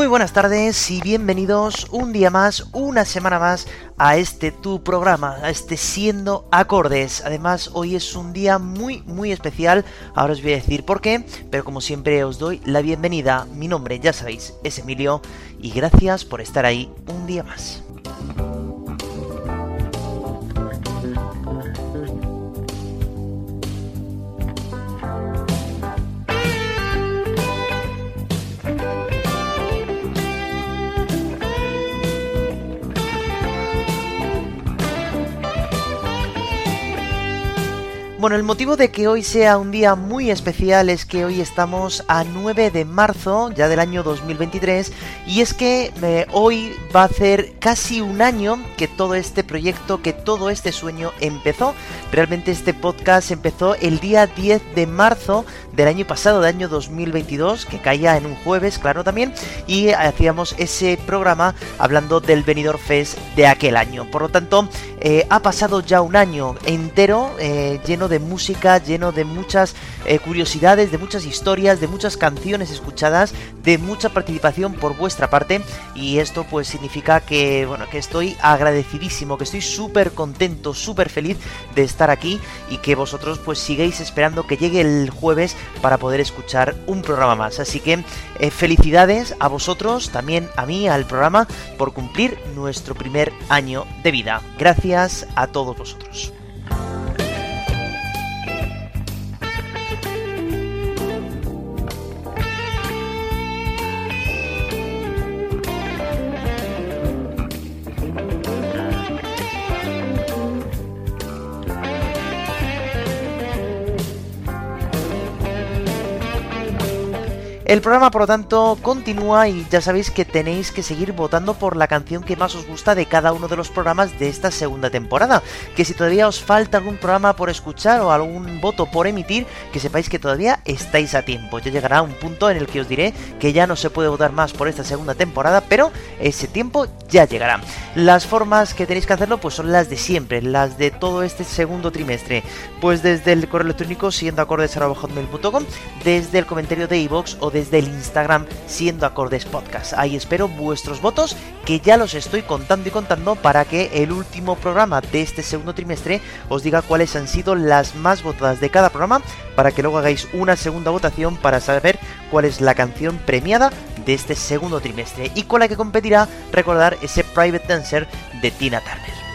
Muy buenas tardes y bienvenidos un día más, una semana más a este tu programa, a este Siendo Acordes. Además, hoy es un día muy, muy especial. Ahora os voy a decir por qué, pero como siempre os doy la bienvenida. Mi nombre, ya sabéis, es Emilio y gracias por estar ahí un día más. Bueno, el motivo de que hoy sea un día muy especial es que hoy estamos a 9 de marzo ya del año 2023 y es que eh, hoy va a ser casi un año que todo este proyecto, que todo este sueño empezó. Realmente este podcast empezó el día 10 de marzo del año pasado, del año 2022, que caía en un jueves, claro también, y hacíamos ese programa hablando del Benidorm Fest de aquel año. Por lo tanto, eh, ha pasado ya un año entero eh, lleno de música, lleno de muchas eh, curiosidades, de muchas historias, de muchas canciones escuchadas, de mucha participación por vuestra parte y esto pues significa que bueno que estoy agradecidísimo, que estoy súper contento, súper feliz de estar aquí y que vosotros pues sigáis esperando que llegue el jueves para poder escuchar un programa más. Así que felicidades a vosotros, también a mí, al programa, por cumplir nuestro primer año de vida. Gracias a todos vosotros. El programa, por lo tanto, continúa y ya sabéis que tenéis que seguir votando por la canción que más os gusta de cada uno de los programas de esta segunda temporada. Que si todavía os falta algún programa por escuchar o algún voto por emitir, que sepáis que todavía estáis a tiempo. Ya llegará un punto en el que os diré que ya no se puede votar más por esta segunda temporada, pero ese tiempo ya llegará. Las formas que tenéis que hacerlo pues son las de siempre, las de todo este segundo trimestre. Pues desde el correo electrónico siguiendo acordes.com, desde el comentario de iVoox o de desde el Instagram siendo acordes podcast. Ahí espero vuestros votos que ya los estoy contando y contando para que el último programa de este segundo trimestre os diga cuáles han sido las más votadas de cada programa para que luego hagáis una segunda votación para saber cuál es la canción premiada de este segundo trimestre y con la que competirá recordar ese Private Dancer de Tina Turner.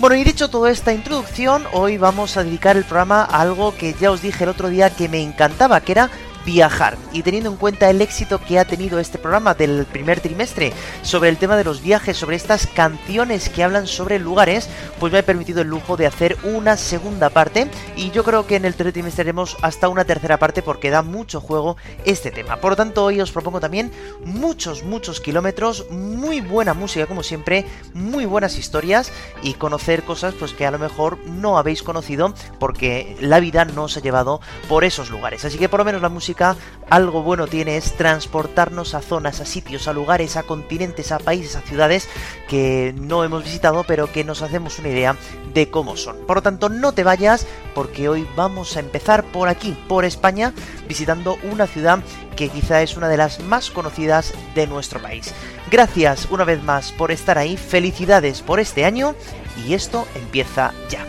Bueno, y dicho toda esta introducción, hoy vamos a dedicar el programa a algo que ya os dije el otro día que me encantaba, que era viajar. Y teniendo en cuenta el éxito que ha tenido este programa del primer trimestre sobre el tema de los viajes, sobre estas canciones que hablan sobre lugares, pues me ha permitido el lujo de hacer una segunda parte. Y yo creo que en el tercer trimestre haremos hasta una tercera parte porque da mucho juego este tema. Por lo tanto, hoy os propongo también muchos, muchos kilómetros, muy buena música como siempre, muy buenas historias y conocer cosas pues que a lo mejor no habéis conocido porque la vida no os ha llevado por esos lugares. Así que por lo menos la música algo bueno tiene es transportarnos a zonas, a sitios, a lugares, a continentes, a países, a ciudades que no hemos visitado, pero que nos hacemos una idea de cómo son. Por lo tanto, no te vayas porque hoy vamos a empezar por aquí, por España, visitando una ciudad que quizá es una de las más conocidas de nuestro país. Gracias una vez más por estar ahí, felicidades por este año y esto empieza ya.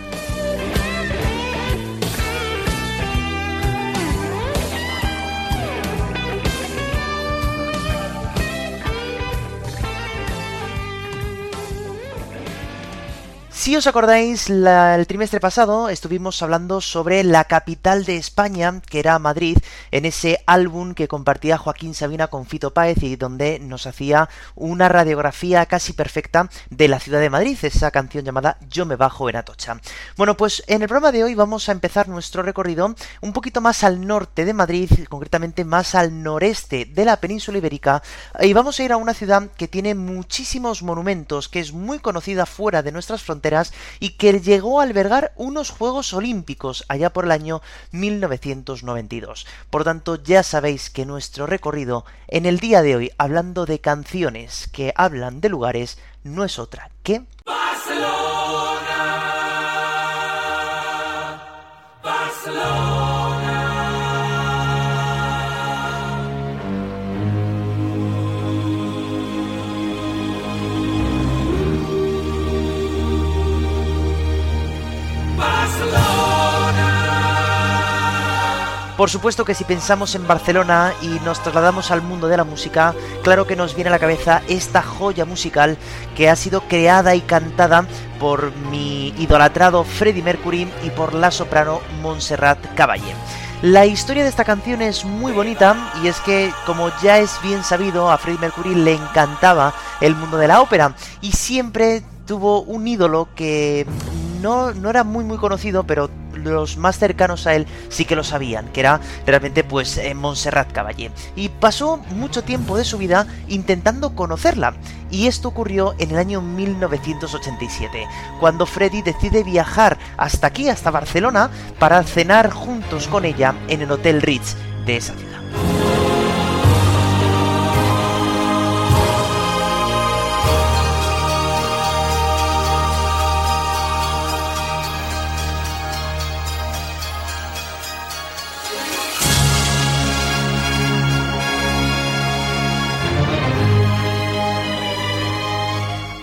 Si os acordáis, el trimestre pasado estuvimos hablando sobre la capital de España, que era Madrid, en ese álbum que compartía Joaquín Sabina con Fito Páez y donde nos hacía una radiografía casi perfecta de la ciudad de Madrid, esa canción llamada Yo me bajo en Atocha. Bueno, pues en el programa de hoy vamos a empezar nuestro recorrido un poquito más al norte de Madrid, concretamente más al noreste de la península ibérica, y vamos a ir a una ciudad que tiene muchísimos monumentos, que es muy conocida fuera de nuestras fronteras y que llegó a albergar unos Juegos Olímpicos allá por el año 1992. Por tanto, ya sabéis que nuestro recorrido en el día de hoy, hablando de canciones que hablan de lugares, no es otra que... Por supuesto que si pensamos en Barcelona y nos trasladamos al mundo de la música, claro que nos viene a la cabeza esta joya musical que ha sido creada y cantada por mi idolatrado Freddie Mercury y por la soprano Montserrat Caballé. La historia de esta canción es muy bonita y es que, como ya es bien sabido, a Freddie Mercury le encantaba el mundo de la ópera y siempre tuvo un ídolo que no, no era muy muy conocido, pero los más cercanos a él sí que lo sabían, que era realmente pues eh, Montserrat Caballé. Y pasó mucho tiempo de su vida intentando conocerla. Y esto ocurrió en el año 1987, cuando Freddy decide viajar hasta aquí, hasta Barcelona, para cenar juntos con ella en el Hotel Ritz de esa ciudad.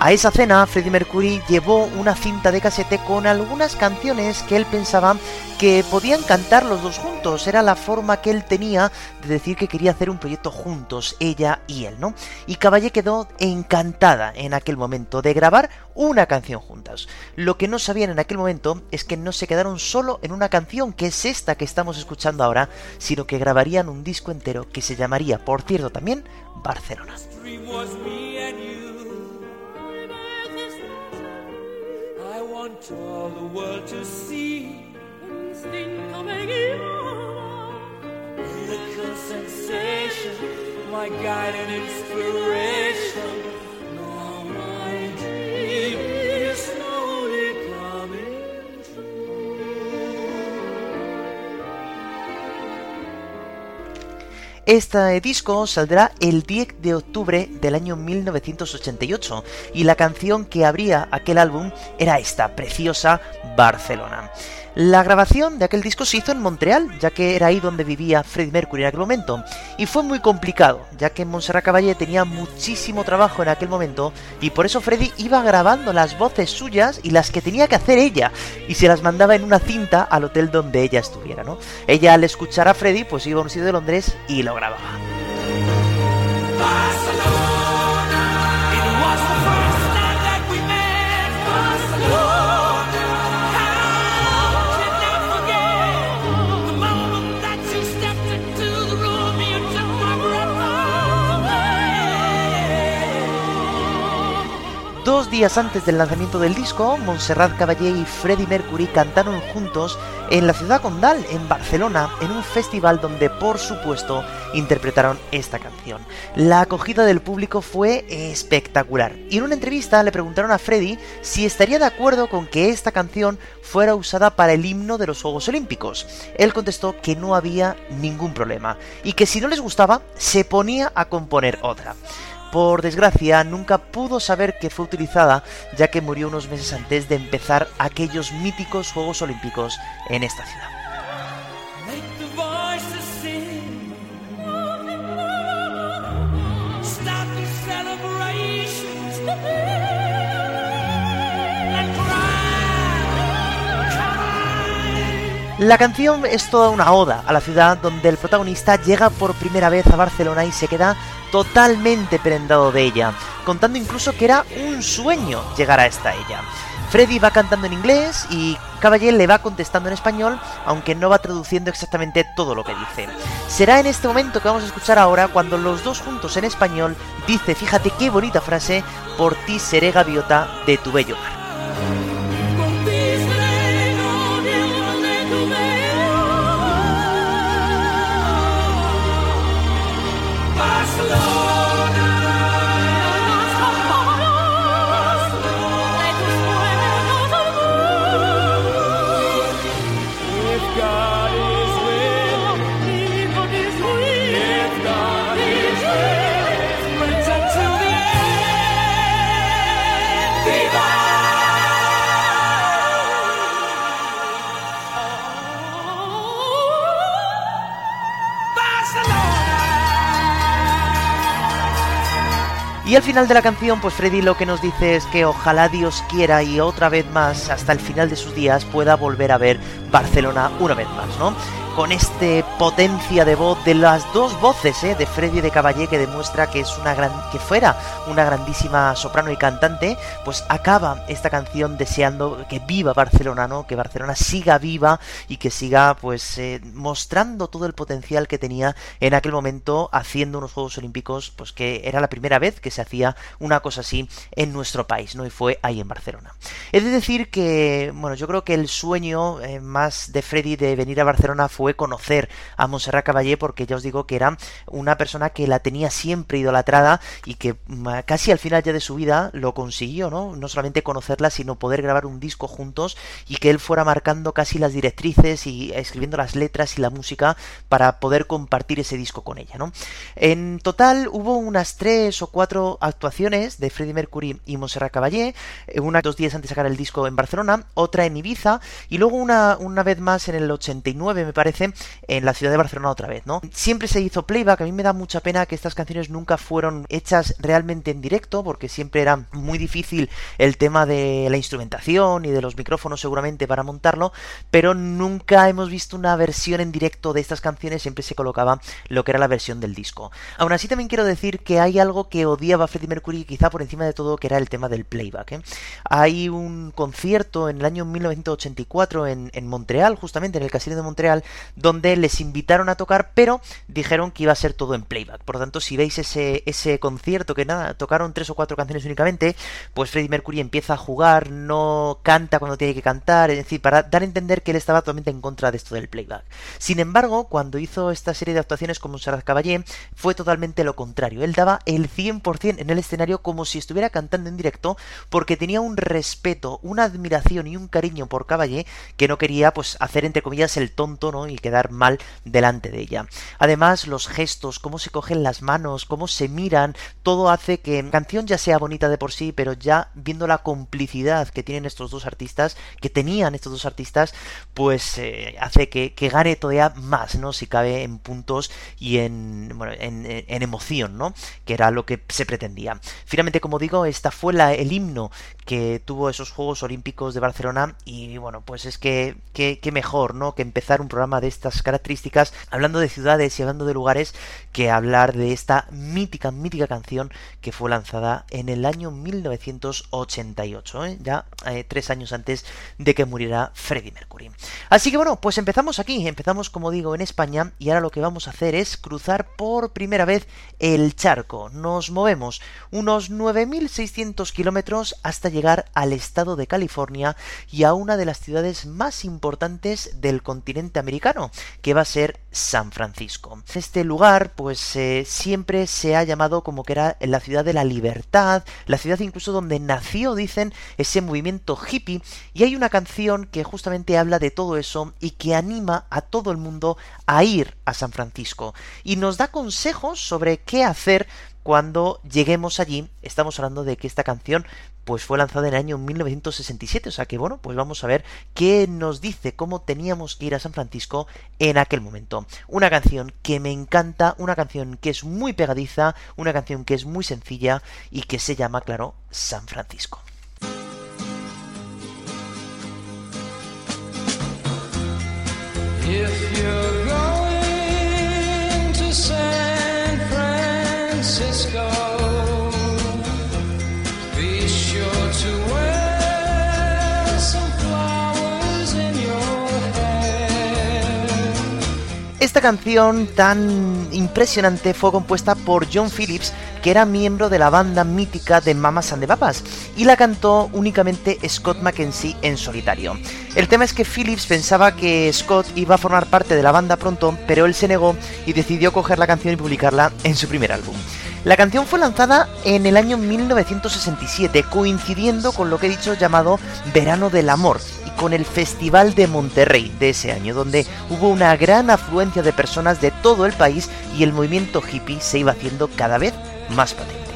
A esa cena, Freddie Mercury llevó una cinta de casete con algunas canciones que él pensaba que podían cantar los dos juntos. Era la forma que él tenía de decir que quería hacer un proyecto juntos, ella y él, ¿no? Y Caballé quedó encantada en aquel momento de grabar una canción juntas. Lo que no sabían en aquel momento es que no se quedaron solo en una canción, que es esta que estamos escuchando ahora, sino que grabarían un disco entero que se llamaría, por cierto, también Barcelona. Want all the world to see. Little sensation, my guide and inspiration. Este disco saldrá el 10 de octubre del año 1988 y la canción que abría aquel álbum era esta, preciosa Barcelona. La grabación de aquel disco se hizo en Montreal, ya que era ahí donde vivía Freddie Mercury en aquel momento, y fue muy complicado, ya que Montserrat Caballé tenía muchísimo trabajo en aquel momento, y por eso Freddie iba grabando las voces suyas y las que tenía que hacer ella, y se las mandaba en una cinta al hotel donde ella estuviera, ¿no? Ella al escuchar a Freddie, pues iba a un sitio de Londres y lo grababa. Dos días antes del lanzamiento del disco, Montserrat Caballé y Freddie Mercury cantaron juntos en la ciudad condal, en Barcelona, en un festival donde por supuesto interpretaron esta canción. La acogida del público fue espectacular y en una entrevista le preguntaron a Freddie si estaría de acuerdo con que esta canción fuera usada para el himno de los Juegos Olímpicos. Él contestó que no había ningún problema y que si no les gustaba se ponía a componer otra por desgracia, nunca pudo saber que fue utilizada, ya que murió unos meses antes de empezar aquellos míticos Juegos Olímpicos en esta ciudad. La canción es toda una oda a la ciudad donde el protagonista llega por primera vez a Barcelona y se queda totalmente prendado de ella, contando incluso que era un sueño llegar a esta ella. Freddy va cantando en inglés y Caballé le va contestando en español, aunque no va traduciendo exactamente todo lo que dice. Será en este momento que vamos a escuchar ahora cuando los dos juntos en español dice, fíjate qué bonita frase, por ti seré gaviota de tu bello mar. Y al final de la canción, pues Freddy lo que nos dice es que ojalá Dios quiera y otra vez más, hasta el final de sus días, pueda volver a ver Barcelona una vez más, ¿no? Con este potencia de voz de las dos voces ¿eh? de Freddy de Caballé que demuestra que es una gran que fuera una grandísima soprano y cantante pues acaba esta canción deseando que viva Barcelona no que Barcelona siga viva y que siga pues eh, mostrando todo el potencial que tenía en aquel momento haciendo unos Juegos Olímpicos pues que era la primera vez que se hacía una cosa así en nuestro país no y fue ahí en Barcelona he de decir que bueno yo creo que el sueño eh, más de Freddy de venir a Barcelona fue conocer a Montserrat Caballé porque ya os digo que era una persona que la tenía siempre idolatrada y que casi al final ya de su vida lo consiguió, ¿no? No solamente conocerla, sino poder grabar un disco juntos y que él fuera marcando casi las directrices y escribiendo las letras y la música para poder compartir ese disco con ella, ¿no? En total hubo unas tres o cuatro actuaciones de Freddie Mercury y Montserrat Caballé, eh, una dos días antes de sacar el disco en Barcelona, otra en Ibiza y luego una, una vez más en el 89 me parece en la ciudad de Barcelona otra vez, ¿no? Siempre se hizo playback, a mí me da mucha pena que estas canciones nunca fueron hechas realmente en directo, porque siempre era muy difícil el tema de la instrumentación y de los micrófonos seguramente para montarlo, pero nunca hemos visto una versión en directo de estas canciones, siempre se colocaba lo que era la versión del disco. Aún así también quiero decir que hay algo que odiaba Freddie Mercury quizá por encima de todo, que era el tema del playback. ¿eh? Hay un concierto en el año 1984 en, en Montreal, justamente en el Casino de Montreal, donde les invitaron a tocar, pero dijeron que iba a ser todo en playback. Por lo tanto, si veis ese, ese concierto que nada, tocaron tres o cuatro canciones únicamente, pues Freddie Mercury empieza a jugar, no canta cuando tiene que cantar, es decir, para dar a entender que él estaba totalmente en contra de esto del playback. Sin embargo, cuando hizo esta serie de actuaciones con Montserrat Caballé, fue totalmente lo contrario. Él daba el 100% en el escenario como si estuviera cantando en directo, porque tenía un respeto, una admiración y un cariño por Caballé que no quería, pues, hacer entre comillas el tonto, ¿no? Y que quedar mal delante de ella. Además, los gestos, cómo se cogen las manos, cómo se miran, todo hace que la canción ya sea bonita de por sí, pero ya viendo la complicidad que tienen estos dos artistas, que tenían estos dos artistas, pues eh, hace que, gane todavía más, ¿no? Si cabe en puntos y en, bueno, en, emoción, ¿no? Que era lo que se pretendía. Finalmente, como digo, esta fue la, el himno que tuvo esos Juegos Olímpicos de Barcelona y bueno, pues es que, qué mejor, ¿no? Que empezar un programa de estas características hablando de ciudades y hablando de lugares que hablar de esta mítica, mítica canción que fue lanzada en el año 1988, ¿eh? ya eh, tres años antes de que muriera Freddie Mercury. Así que bueno, pues empezamos aquí, empezamos como digo en España y ahora lo que vamos a hacer es cruzar por primera vez el charco. Nos movemos unos 9.600 kilómetros hasta llegar llegar al estado de California y a una de las ciudades más importantes del continente americano, que va a ser San Francisco. Este lugar, pues eh, siempre se ha llamado como que era la ciudad de la libertad, la ciudad incluso donde nació, dicen, ese movimiento hippie, y hay una canción que justamente habla de todo eso y que anima a todo el mundo a ir a San Francisco. Y nos da consejos sobre qué hacer cuando lleguemos allí, estamos hablando de que esta canción pues fue lanzada en el año 1967, o sea que bueno, pues vamos a ver qué nos dice cómo teníamos que ir a San Francisco en aquel momento. Una canción que me encanta, una canción que es muy pegadiza, una canción que es muy sencilla y que se llama, claro, San Francisco. Esta canción tan impresionante fue compuesta por John Phillips, que era miembro de la banda mítica de Mamas and the Papas, y la cantó únicamente Scott McKenzie en solitario. El tema es que Phillips pensaba que Scott iba a formar parte de la banda pronto, pero él se negó y decidió coger la canción y publicarla en su primer álbum. La canción fue lanzada en el año 1967, coincidiendo con lo que he dicho llamado Verano del Amor, con el Festival de Monterrey de ese año, donde hubo una gran afluencia de personas de todo el país y el movimiento hippie se iba haciendo cada vez más patente.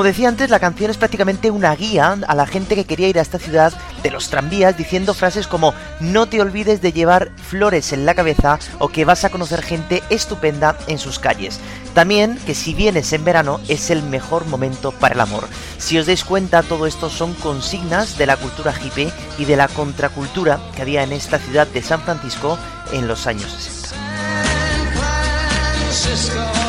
Como decía antes, la canción es prácticamente una guía a la gente que quería ir a esta ciudad de los tranvías diciendo frases como no te olvides de llevar flores en la cabeza o que vas a conocer gente estupenda en sus calles. También que si vienes en verano es el mejor momento para el amor. Si os dais cuenta, todo esto son consignas de la cultura hippie y de la contracultura que había en esta ciudad de San Francisco en los años 60.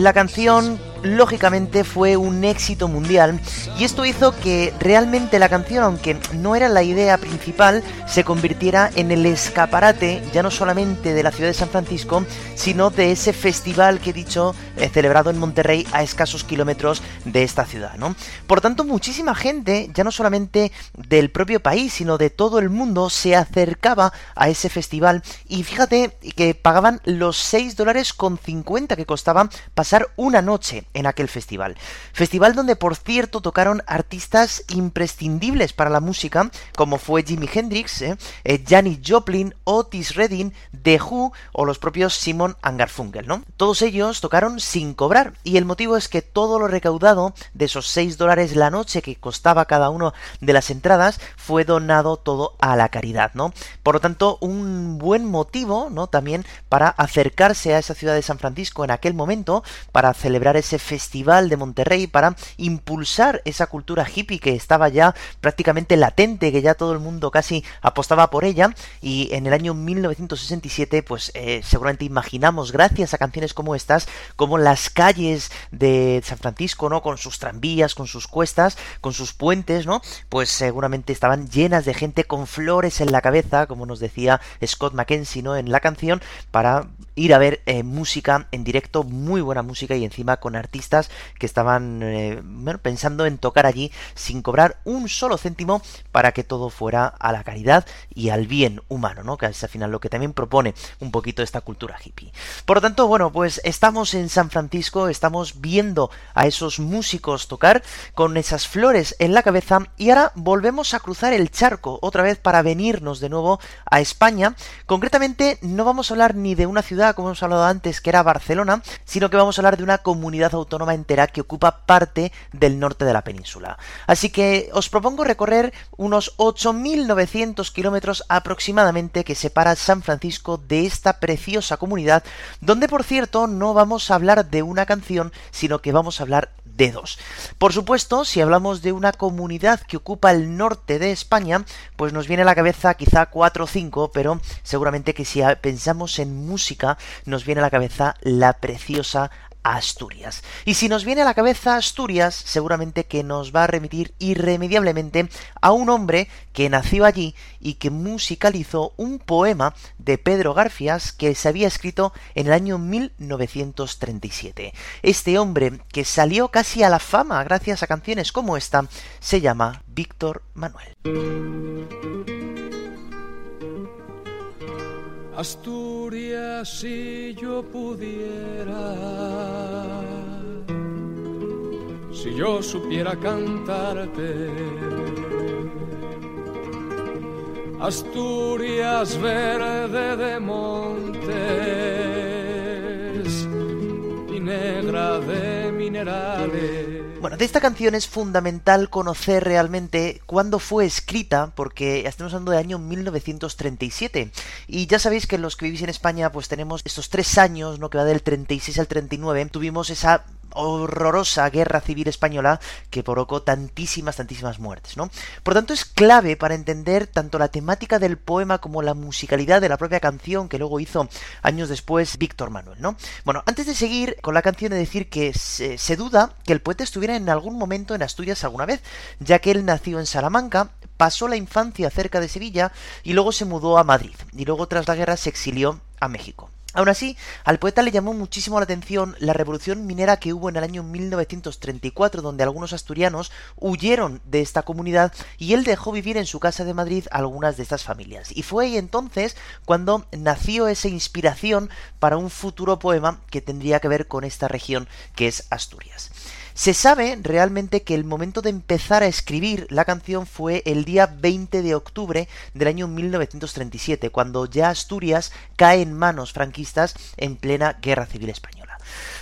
La canción lógicamente fue un éxito mundial y esto hizo que realmente la canción, aunque no era la idea principal, se convirtiera en el escaparate ya no solamente de la ciudad de San Francisco, sino de ese festival que he dicho eh, celebrado en Monterrey a escasos kilómetros de esta ciudad, ¿no? Por tanto, muchísima gente, ya no solamente del propio país, sino de todo el mundo, se acercaba a ese festival y fíjate que pagaban los 6 dólares con 50 que costaba pasar una noche en aquel festival. Festival donde, por cierto, tocaron artistas imprescindibles para la música, como fue Jimi Hendrix, eh, eh, Janis Joplin, Otis Redding, The Who o los propios Simon Garfunkel, ¿no? Todos ellos tocaron sin cobrar y el motivo es que todo lo recaudado de esos 6 dólares la noche que costaba cada uno de las entradas fue donado todo a la caridad, ¿no? Por lo tanto, un buen motivo, ¿no? También para acercarse a esa ciudad de San Francisco en aquel momento, para celebrar ese festival de Monterrey, para impulsar esa cultura hippie que estaba ya prácticamente latente, que ya todo el mundo casi apostaba por ella, y en el año 1967, pues eh, seguramente imaginamos, gracias a canciones como estas, como las calles de San Francisco, ¿no? Con sus tranvías, con sus cuestas, con sus puentes, ¿no? Pues seguramente estaban llenas de gente con flores en la cabeza, como nos decía Scott McKenzie, ¿no? En la canción, para ir a ver eh, música en directo, muy buena música y encima con artistas que estaban eh, pensando en tocar allí sin cobrar un solo céntimo para que todo fuera a la caridad y al bien humano, ¿no? Que es al final lo que también propone un poquito esta cultura hippie. Por lo tanto, bueno, pues estamos en San Francisco, estamos viendo a esos músicos tocar con esas flores en la cabeza y ahora volvemos a cruzar el charco otra vez para venirnos de nuevo a España. Concretamente no vamos a hablar ni de una ciudad como hemos hablado antes que era Barcelona, sino que vamos a hablar de una comunidad autónoma entera que ocupa parte del norte de la península. Así que os propongo recorrer unos 8.900 kilómetros aproximadamente que separa San Francisco de esta preciosa comunidad, donde por cierto no vamos a hablar de una canción, sino que vamos a hablar Por supuesto, si hablamos de una comunidad que ocupa el norte de España, pues nos viene a la cabeza quizá cuatro o cinco, pero seguramente que si pensamos en música, nos viene a la cabeza la preciosa Asturias. Y si nos viene a la cabeza Asturias, seguramente que nos va a remitir irremediablemente a un hombre que nació allí y que musicalizó un poema de Pedro Garfias que se había escrito en el año 1937. Este hombre, que salió casi a la fama gracias a canciones como esta, se llama Víctor Manuel. Asturias, si yo pudiera, si yo supiera cantarte. Asturias verde de montes y negra de minerales. Bueno, de esta canción es fundamental conocer realmente cuándo fue escrita, porque estamos hablando del año 1937. Y ya sabéis que los que vivís en España, pues tenemos estos tres años, ¿no? Que va del 36 al 39, tuvimos esa horrorosa guerra civil española que provocó tantísimas, tantísimas muertes, ¿no? Por tanto, es clave para entender tanto la temática del poema como la musicalidad de la propia canción que luego hizo años después Víctor Manuel, ¿no? Bueno, antes de seguir con la canción, he de decir que se, se duda que el poeta estuviera en algún momento en Asturias alguna vez, ya que él nació en Salamanca, pasó la infancia cerca de Sevilla y luego se mudó a Madrid, y luego tras la guerra se exilió a México. Aún así, al poeta le llamó muchísimo la atención la revolución minera que hubo en el año 1934, donde algunos asturianos huyeron de esta comunidad y él dejó vivir en su casa de Madrid algunas de estas familias. Y fue ahí entonces cuando nació esa inspiración para un futuro poema que tendría que ver con esta región que es Asturias. Se sabe realmente que el momento de empezar a escribir la canción fue el día 20 de octubre del año 1937, cuando ya Asturias cae en manos franquistas en plena Guerra Civil Española.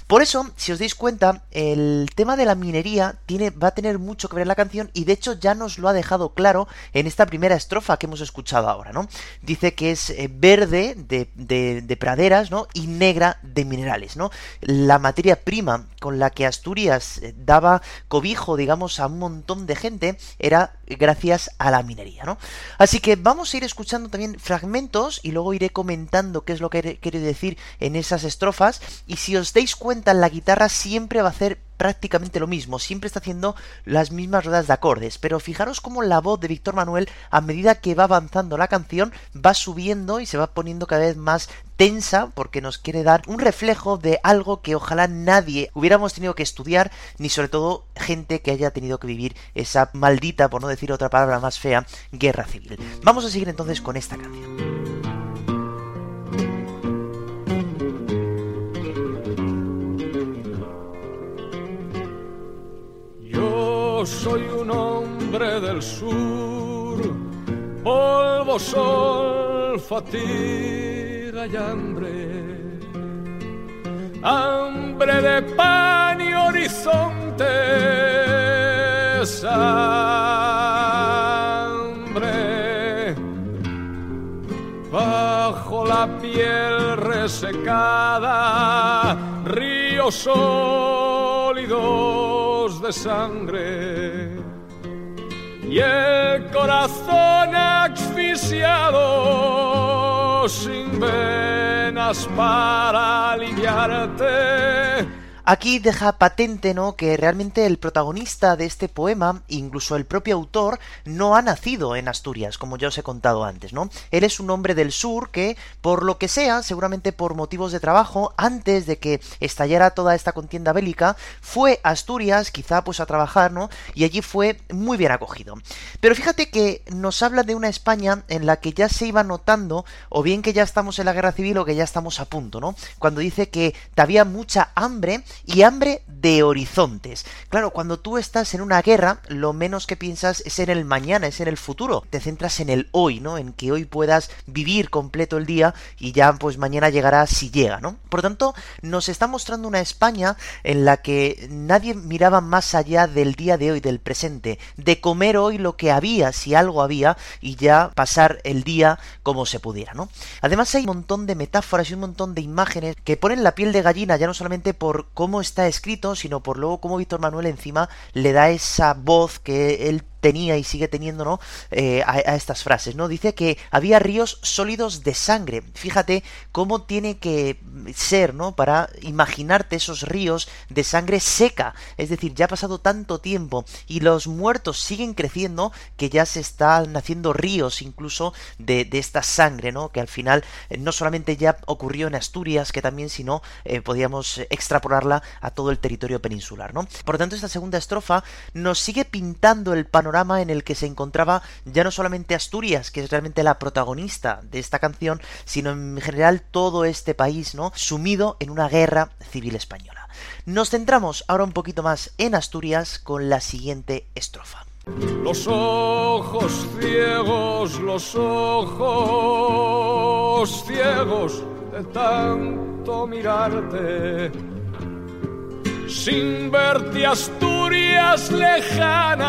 Por eso, si os dais cuenta, el tema de la minería tiene, va a tener mucho que ver en la canción y de hecho ya nos lo ha dejado claro en esta primera estrofa que hemos escuchado ahora, ¿no? Dice que es eh, verde de, de, praderas, ¿no? Y negra de minerales, ¿no? La materia prima con la que Asturias eh, daba cobijo, digamos, a un montón de gente era gracias a la minería, ¿no? Así que vamos a ir escuchando también fragmentos y luego iré comentando qué es lo que quiere decir en esas estrofas y si os dais cuenta la guitarra siempre va a hacer prácticamente lo mismo, siempre está haciendo las mismas ruedas de acordes, pero fijaros cómo la voz de Víctor Manuel, a medida que va avanzando la canción, va subiendo y se va poniendo cada vez más tensa porque nos quiere dar un reflejo de algo que ojalá nadie hubiéramos tenido que estudiar, ni sobre todo gente que haya tenido que vivir esa maldita, por no decir otra palabra más fea, guerra civil. Vamos a seguir entonces con esta canción. Soy un hombre del sur, polvo, sol, fatiga y hambre. Hambre de pan y horizontes, hambre. Bajo la piel resecada, ríos sólidos de sangre. Y el corazón asfixiado sin venas para aliviarte Aquí deja patente, ¿no?, que realmente el protagonista de este poema, incluso el propio autor, no ha nacido en Asturias, como ya os he contado antes, ¿no? Él es un hombre del sur que, por lo que sea, seguramente por motivos de trabajo, antes de que estallara toda esta contienda bélica, fue a Asturias, quizá pues a trabajar, ¿no? Y allí fue muy bien acogido. Pero fíjate que nos habla de una España en la que ya se iba notando, o bien que ya estamos en la guerra civil o que ya estamos a punto, ¿no? Cuando dice que había mucha hambre y hambre de horizontes. Claro, cuando tú estás en una guerra, lo menos que piensas es en el mañana, es en el futuro. Te centras en el hoy, ¿no? En que hoy puedas vivir completo el día y ya pues mañana llegará si llega, ¿no? Por lo tanto, nos está mostrando una España en la que nadie miraba más allá del día de hoy, del presente, de comer hoy lo que había, si algo había, y ya pasar el día como se pudiera, ¿no? Además hay un montón de metáforas y un montón de imágenes que ponen la piel de gallina ya no solamente por cómo está escrito, sino por luego cómo Víctor Manuel encima le da esa voz que él tenía y sigue teniendo, ¿no? Eh, a, estas frases, ¿no? Dice que había ríos sólidos de sangre. Fíjate cómo tiene que ser, ¿no? Para imaginarte esos ríos de sangre seca. Es decir, ya ha pasado tanto tiempo y los muertos siguen creciendo que ya se están haciendo ríos incluso de, esta sangre, ¿no? Que al final eh, no solamente ya ocurrió en Asturias, que también, sino eh, podíamos extrapolarla a todo el territorio peninsular, ¿no? Por lo tanto, esta segunda estrofa nos sigue pintando el panorama en el que se encontraba ya no solamente Asturias, que es realmente la protagonista de esta canción, sino en general todo este país. Sumido en una guerra civil española. Nos centramos ahora un poquito más en Asturias con la siguiente estrofa. Los ojos ciegos, los ojos ciegos de tanto mirarte sin verte Asturias lejana,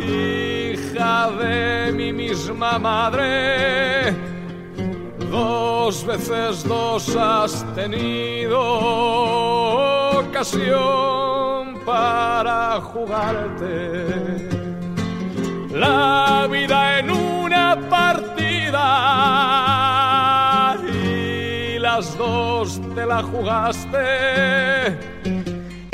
hija de mi misma madre. Dos veces dos has tenido ocasión para jugarte la vida en una partida las dos te la jugaste.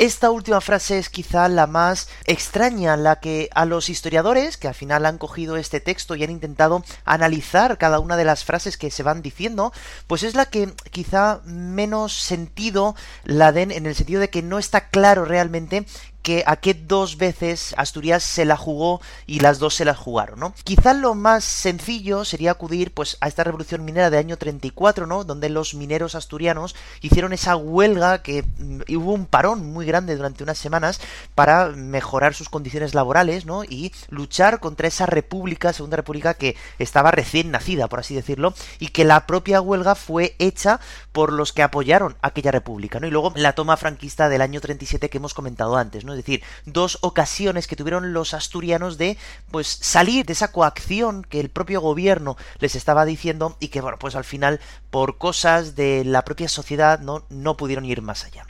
Esta última frase es quizá la más extraña, la que a los historiadores, que al final han cogido este texto y han intentado analizar cada una de las frases que se van diciendo, pues es la que quizá menos sentido la den en el sentido de que no está claro realmente que a qué dos veces Asturias se la jugó y las dos se las jugaron, ¿no? Quizá lo más sencillo sería acudir pues a esta revolución minera de año 34, ¿no? Donde los mineros asturianos hicieron esa huelga que mm, hubo un parón muy grande durante unas semanas para mejorar sus condiciones laborales, ¿no? Y luchar contra esa república, segunda república que estaba recién nacida, por así decirlo, y que la propia huelga fue hecha por los que apoyaron aquella república, ¿no? Y luego la toma franquista del año 37 que hemos comentado antes, ¿no? Es decir, dos ocasiones que tuvieron los asturianos de pues salir de esa coacción que el propio gobierno les estaba diciendo y que bueno, pues al final por cosas de la propia sociedad no, no pudieron ir más allá.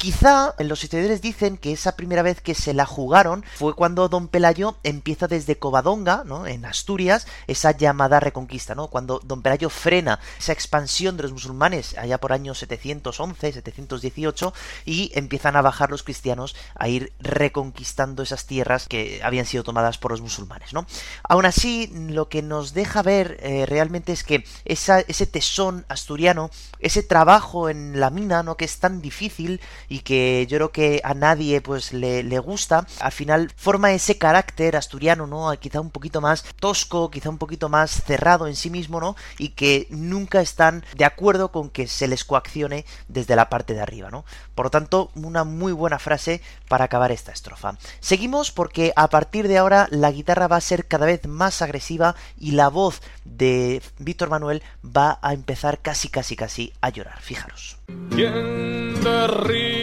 Quizá los historiadores dicen que esa primera vez que se la jugaron fue cuando Don Pelayo empieza desde Covadonga, ¿no? En Asturias, esa llamada reconquista, ¿no? Cuando Don Pelayo frena esa expansión de los musulmanes allá por años 711, 718 y empiezan a bajar los cristianos a ir reconquistando esas tierras que habían sido tomadas por los musulmanes, ¿no? Aún así, lo que nos deja ver eh, realmente es que ese tesón asturiano, ese trabajo en la mina, ¿no? Que es tan difícil y que yo creo que a nadie pues le, le gusta, al final forma ese carácter asturiano, ¿no? Quizá un poquito más tosco, quizá un poquito más cerrado en sí mismo, ¿no? Y que nunca están de acuerdo con que se les coaccione desde la parte de arriba, ¿no? Por lo tanto, una muy buena frase para acabar esta estrofa. Seguimos porque a partir de ahora la guitarra va a ser cada vez más agresiva y la voz de Víctor Manuel va a empezar casi casi casi a llorar. Fijaros. ¿Quién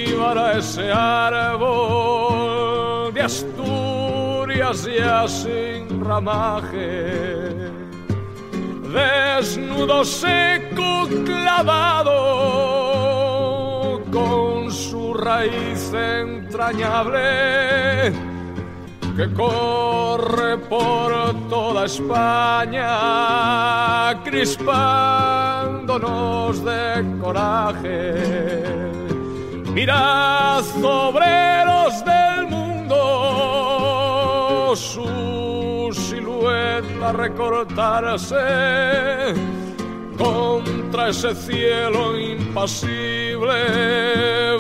derribará ese árbol de Asturias ya sin ramaje? Desnudo seco clavado con su raíz entrañable que corre por toda España, crispándonos de coraje. Mirad, obreros del mundo, su silueta recortarse contra ese cielo impasible,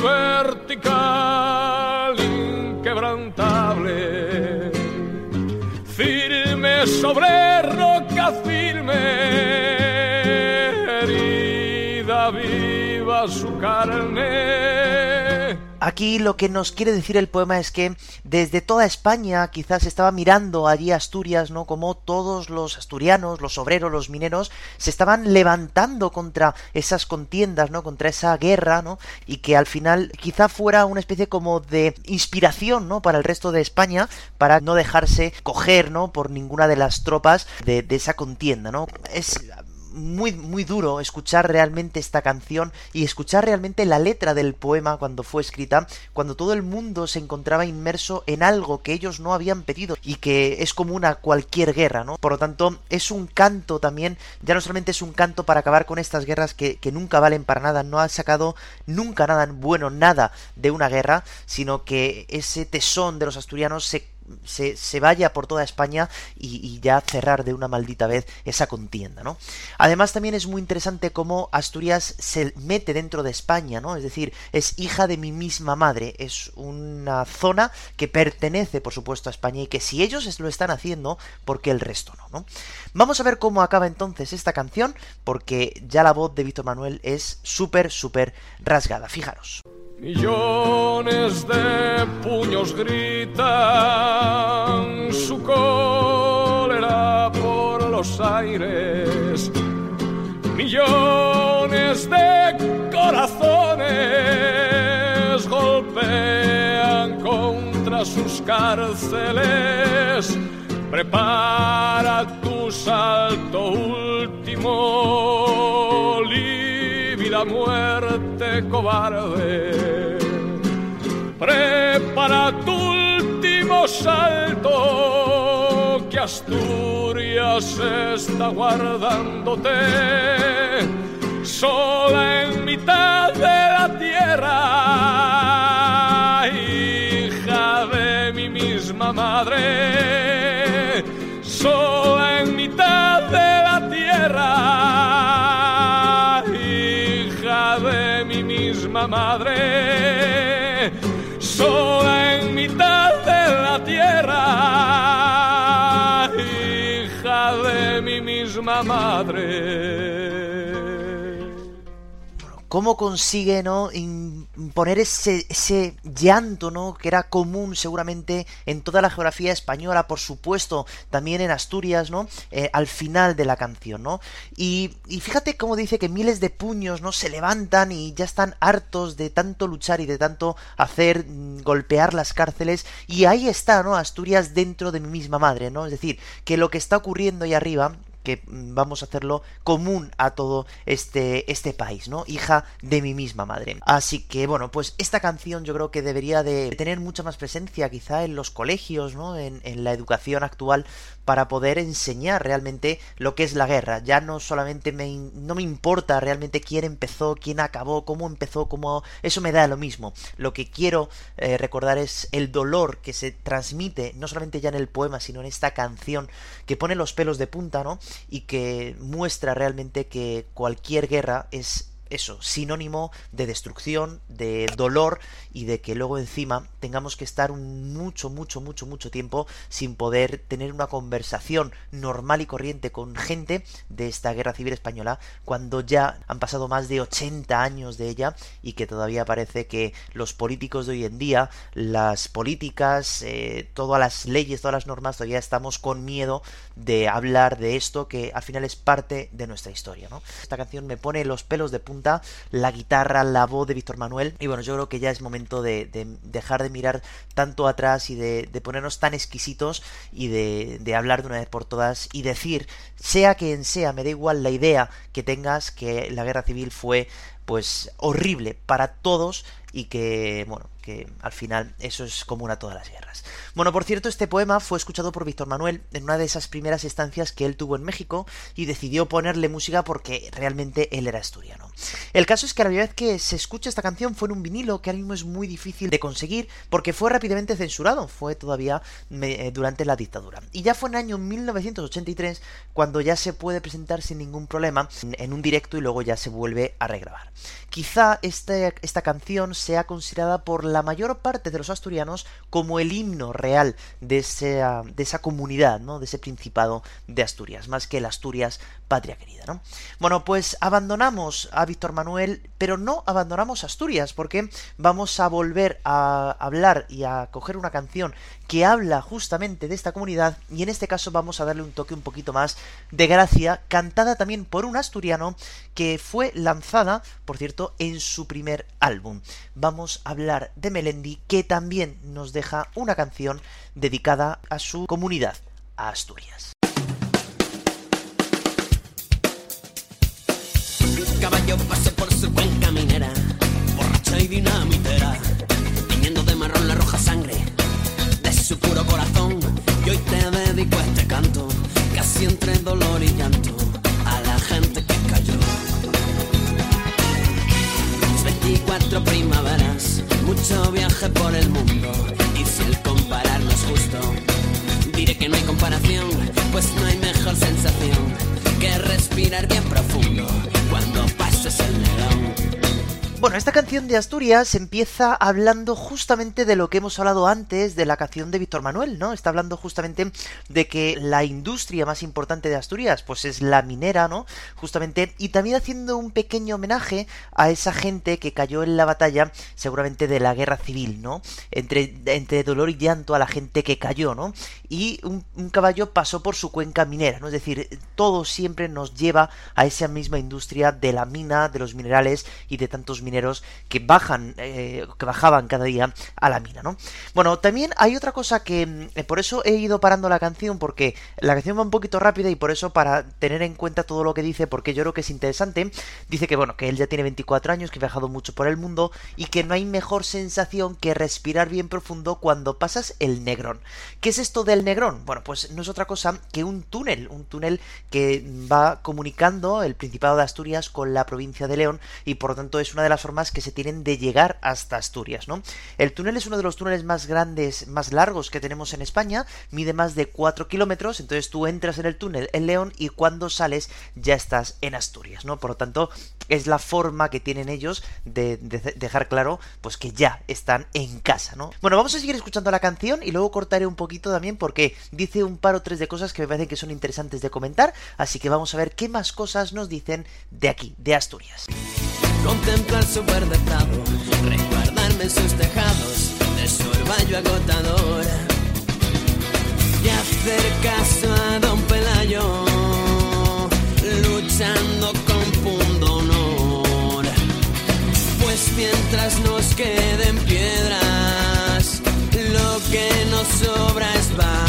vertical, inquebrantable, firme sobre roca firme, herida viva su carne Aquí lo que nos quiere decir el poema es que desde toda España quizás estaba mirando allí Asturias, ¿no? Como todos los asturianos, los obreros, los mineros, se estaban levantando contra esas contiendas, ¿no? Contra esa guerra, ¿no? Y que al final quizá fuera una especie como de inspiración, ¿no? Para el resto de España, para no dejarse coger, ¿no? Por ninguna de las tropas de, de esa contienda, ¿no? Es muy, muy duro escuchar realmente esta canción y escuchar realmente la letra del poema cuando fue escrita, cuando todo el mundo se encontraba inmerso en algo que ellos no habían pedido y que es común a cualquier guerra, ¿no? Por lo tanto, es un canto también, ya no solamente es un canto para acabar con estas guerras que, que nunca valen para nada, no ha sacado nunca nada bueno, nada de una guerra, sino que ese tesón de los asturianos se se, vaya por toda España y, ya cerrar de una maldita vez esa contienda, ¿no? Además también es muy interesante cómo Asturias se mete dentro de España, ¿no? Es decir, es hija de mi misma madre, es una zona que pertenece, por supuesto, a España y que si ellos lo están haciendo, ¿por qué el resto no, no? Vamos a ver cómo acaba entonces esta canción, porque ya la voz de Víctor Manuel es súper, súper rasgada, fijaros. Millones de puños gritan su cólera por los aires. Millones de corazones golpean contra sus cárceles. Prepara tu salto último, lívida muerte cobarde. Prepara tu último salto, que Asturias está guardándote, sola en mitad de la tierra, hija de mi misma madre, sola en mitad de la tierra, misma madre sola en mitad de la tierra, hija de mi misma madre cómo consigue no imponer ese, ese llanto no que era común seguramente en toda la geografía española por supuesto también en Asturias no eh, al final de la canción no y, y, fíjate cómo dice que miles de puños no se levantan y ya están hartos de tanto luchar y de tanto hacer mm, golpear las cárceles. Y ahí está no Asturias dentro de mi misma madre no es decir que lo que está ocurriendo ahí arriba que mm, vamos a hacerlo común a todo este, este país, ¿no? Hija de mi misma madre. Así que, bueno, pues esta canción yo creo que debería de tener mucha más presencia quizá en los colegios, ¿no? En, la educación actual para poder enseñar realmente lo que es la guerra. Ya no solamente me, no me importa realmente quién empezó, quién acabó, cómo empezó, cómo... Eso me da lo mismo. Lo que quiero eh, recordar es el dolor que se transmite, no solamente ya en el poema, sino en esta canción que pone los pelos de punta, ¿no? Y que muestra realmente que cualquier guerra es eso, sinónimo de destrucción, de dolor y de que luego encima tengamos que estar mucho, mucho, mucho, mucho tiempo sin poder tener una conversación normal y corriente con gente de esta guerra civil española cuando ya han pasado más de 80 años de ella y que todavía parece que los políticos de hoy en día, las políticas, eh, todas las leyes, todas las normas, todavía estamos con miedo de hablar de esto que al final es parte de nuestra historia. Esta canción me pone los pelos de punta la guitarra, la voz de Víctor Manuel. Y bueno, yo creo que ya es momento de, dejar de mirar tanto atrás y de, ponernos tan exquisitos y de, de, hablar de una vez por todas y decir, sea quien sea, me da igual la idea que tengas, que la guerra civil fue pues horrible para todos y que, bueno, que al final eso es común a todas las guerras. Bueno, por cierto, este poema fue escuchado por Víctor Manuel en una de esas primeras estancias que él tuvo en México y decidió ponerle música porque realmente él era asturiano. El caso es que la vez que se escucha esta canción fue en un vinilo que ahora mismo es muy difícil de conseguir porque fue rápidamente censurado, fue todavía eh, durante la dictadura. Y ya fue en el año 1983 cuando ya se puede presentar sin ningún problema en un directo y luego ya se vuelve a regrabar. Quizá este, esta canción sea considerada por la mayor parte de los asturianos como el himno real de esa, de esa comunidad, ¿no? De ese principado de Asturias, más que el Asturias patria querida, ¿no? Bueno, pues abandonamos a Víctor Manuel, pero no abandonamos Asturias, porque vamos a volver a hablar y a coger una canción que habla justamente de esta comunidad, y en este caso vamos a darle un toque un poquito más de gracia, cantada también por un asturiano que fue lanzada, por cierto, en su primer álbum. Vamos a hablar de Melendi, que también nos deja una canción dedicada a su comunidad, a Asturias. Caballo por su cuenca minera, borracha y dinamitera, su puro corazón. Y hoy te dedico a este canto, casi entre dolor y llanto, a la gente que cayó. Mis 24 primaveras, mucho viaje por el mundo, y si el comparar no es justo, diré que no hay comparación, pues no hay mejor sensación que respirar bien profundo Bueno, esta canción de Asturias empieza hablando justamente de lo que hemos hablado antes de la canción de Víctor Manuel, ¿no? Está hablando justamente de que la industria más importante de Asturias, pues es la minera, ¿no? Justamente, y también haciendo un pequeño homenaje a esa gente que cayó en la batalla, seguramente de la guerra civil, ¿no? Entre, entre dolor y llanto a la gente que cayó, ¿no? Y un, un caballo pasó por su cuenca minera, ¿no? Es decir, todo siempre nos lleva a esa misma industria de la mina, de los minerales y de tantos mineros que bajan, eh, que bajaban cada día a la mina, ¿no? Bueno, también hay otra cosa que eh, por eso he ido parando la canción, porque la canción va un poquito rápida y por eso para tener en cuenta todo lo que dice, porque yo creo que es interesante, dice que bueno, que él ya tiene 24 años, que ha viajado mucho por el mundo y que no hay mejor sensación que respirar bien profundo cuando pasas el Negrón. ¿Qué es esto del Negrón? Bueno, pues no es otra cosa que un túnel, un túnel que va comunicando el Principado de Asturias con la provincia de León y por lo tanto es una de las formas que se tienen de llegar hasta Asturias, ¿no? El túnel es uno de los túneles más grandes, más largos que tenemos en España, mide más de 4 kilómetros, entonces tú entras en el túnel en León y cuando sales ya estás en Asturias, ¿no? Por lo tanto, es la forma que tienen ellos de, de dejar claro, pues que ya están en casa, ¿no? Bueno, vamos a seguir escuchando la canción y luego cortaré un poquito también porque dice un par o tres de cosas que me parecen que son interesantes de comentar, así que vamos a ver qué más cosas nos dicen de aquí, de Asturias. Contemplar su resguardarme en sus tejados de agotador y hacer caso a don Pelayo, luchando con mientras nos queden piedras, lo que nos sobra es valor.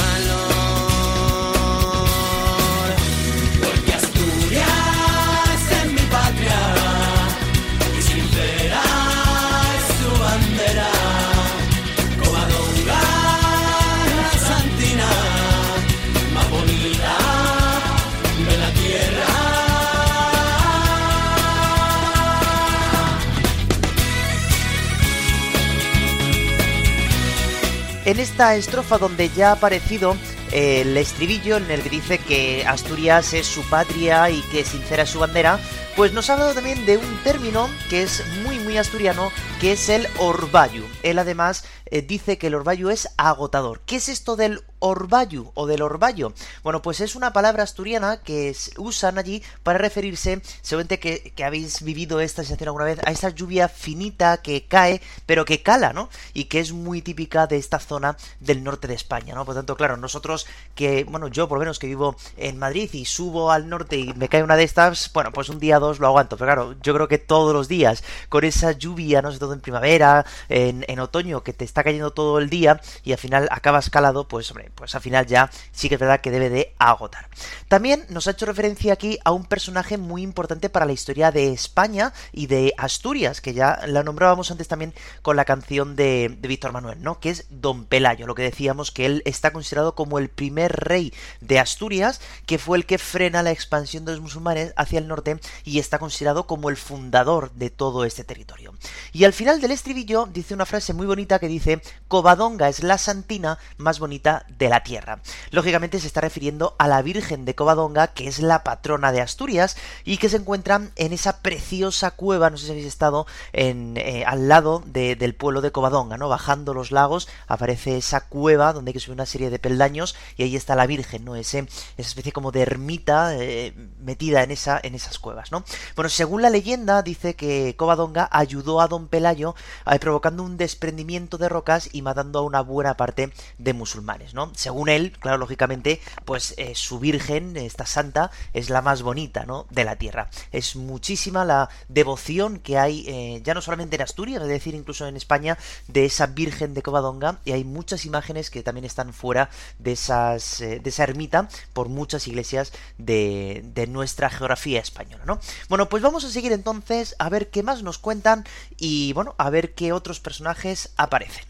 En esta estrofa donde ya ha aparecido eh, el estribillo en el que dice que Asturias es su patria y que sincera es su bandera, pues nos ha hablado también de un término que es muy muy asturiano, que es el orvallo. Él además eh, dice que el orvallo es agotador. ¿Qué es esto del orvallo o del orvallo? Bueno, pues es una palabra asturiana que usan allí para referirse, seguramente que, que habéis vivido esta sensación alguna vez, a esa lluvia finita que cae, pero que cala, ¿no? Y que es muy típica de esta zona del norte de España, ¿no? Por tanto, claro, nosotros que, bueno, yo por lo menos que vivo en Madrid y subo al norte y me cae una de estas, bueno, pues un día o dos lo aguanto, pero claro, yo creo que todos los días, con esa lluvia, no sé, todo en primavera, en, en otoño, que te está cayendo todo el día y al final acabas calado, pues hombre, pues al final ya sí que es verdad que debe de agotar. También nos ha hecho referencia aquí a un personaje muy importante para la historia de España y de Asturias, que ya la nombrábamos antes también con la canción de, Víctor Manuel, ¿no? Que es Don Pelayo, lo que decíamos que él está considerado como el primer rey de Asturias, que fue el que frena la expansión de los musulmanes hacia el norte y está considerado como el fundador de todo este territorio. Y al final del estribillo dice una frase muy bonita que dice Covadonga es la santina más bonita de la tierra. Lógicamente se está refiriendo a la Virgen de Covadonga, que es la patrona de Asturias y que se encuentra en esa preciosa cueva, no sé si habéis estado en, eh, al lado de- del pueblo de Covadonga, ¿no? Bajando los lagos aparece esa cueva donde hay que subir una serie de peldaños y ahí está la Virgen, ¿no? Ese, esa especie como de ermita eh, metida en, esa, en esas cuevas, ¿no? Bueno, según la leyenda dice que Covadonga ayudó a Don Pelayo eh, provocando un desprendimiento de rocas y matando a una buena parte de musulmanes, ¿no? Según él, claro, lógicamente, pues eh, su Virgen, esta santa, es la más bonita, ¿no? De la tierra. Es muchísima la devoción que hay, eh, ya no solamente en Asturias, es decir, incluso en España, de esa Virgen de Covadonga, y hay muchas imágenes que también están fuera de, esas, de esa ermita por muchas iglesias de, de nuestra geografía española, ¿no? Bueno, pues vamos a seguir entonces a ver qué más nos cuentan y, bueno, a ver qué otros personajes aparecen.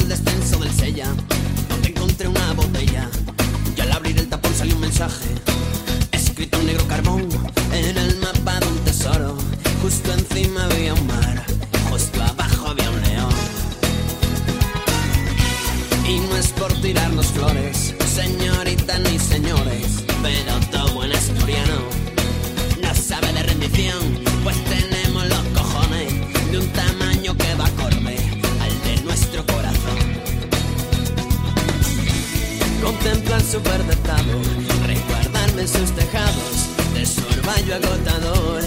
Al descenso del Sella, encontré una botella. Y al abrir el tapón salió un mensaje, escrito en negro carbón, en el mapa de un tesoro. Justo encima había un mar, justo abajo había un león. Y no es por tirarnos flores, señorita ni señores, pero todo buen asturiano no sabe de rendición, pues tenemos Contemplo al superdotado, resguardarme sus tejados de su agotador.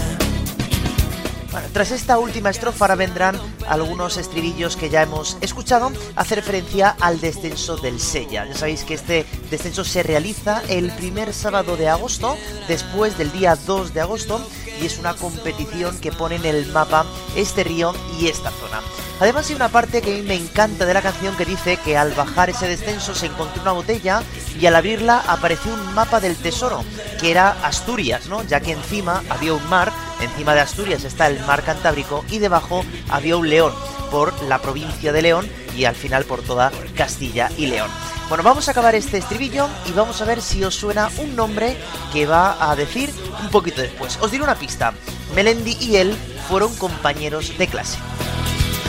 Tras esta última estrofa ahora vendrán algunos estribillos que ya hemos escuchado, hace referencia al descenso del Sella. Ya sabéis que este descenso se realiza el primer sábado de agosto, después del día 2 de agosto, y es una competición que pone en el mapa este río y esta zona. Además hay una parte que a mí me encanta de la canción que dice que al bajar ese descenso se encontró una botella y al abrirla apareció un mapa del tesoro, que era Asturias, ¿no? Ya que encima había un mar, encima de Asturias está el mar Cantábrico y debajo había un león por la provincia de León y al final por toda Castilla y León. Bueno, vamos a acabar este estribillo y vamos a ver si os suena un nombre que va a decir un poquito después. Os diré una pista. Melendi y él fueron compañeros de clase.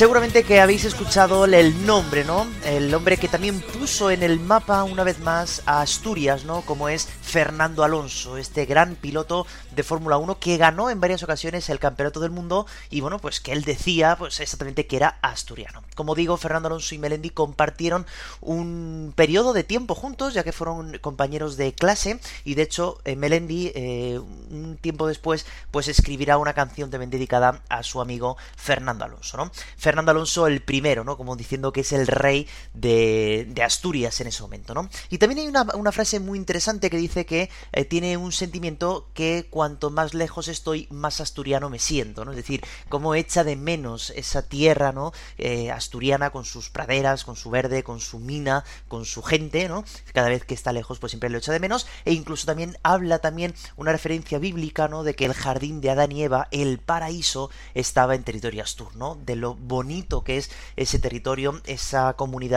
Seguramente que habéis escuchado el nombre, ¿no? El hombre que también puso en el mapa una vez más a Asturias, ¿no? Como es Fernando Alonso, este gran piloto de Fórmula 1 que ganó en varias ocasiones el Campeonato del Mundo y bueno, pues que él decía pues exactamente que era asturiano. Como digo, Fernando Alonso y Melendi compartieron un periodo de tiempo juntos, ya que fueron compañeros de clase y de hecho eh, Melendi eh, un tiempo después pues escribirá una canción también dedicada a su amigo Fernando Alonso, ¿no? Fernando Alonso el primero, ¿no? Como diciendo que es el rey de, Asturias en ese momento, ¿no? Y también hay una, frase muy interesante que dice que eh, tiene un sentimiento que cuanto más lejos estoy, más asturiano me siento, ¿no? Es decir, como echa de menos esa tierra, ¿no? Eh, asturiana con sus praderas, con su verde, con su mina, con su gente, ¿no? Cada vez que está lejos, pues siempre lo echa de menos. E incluso también habla también una referencia bíblica, ¿no? De que el jardín de Adán y Eva, el paraíso, estaba en territorio astur, ¿no? De lo bonito que es ese territorio, esa comunidad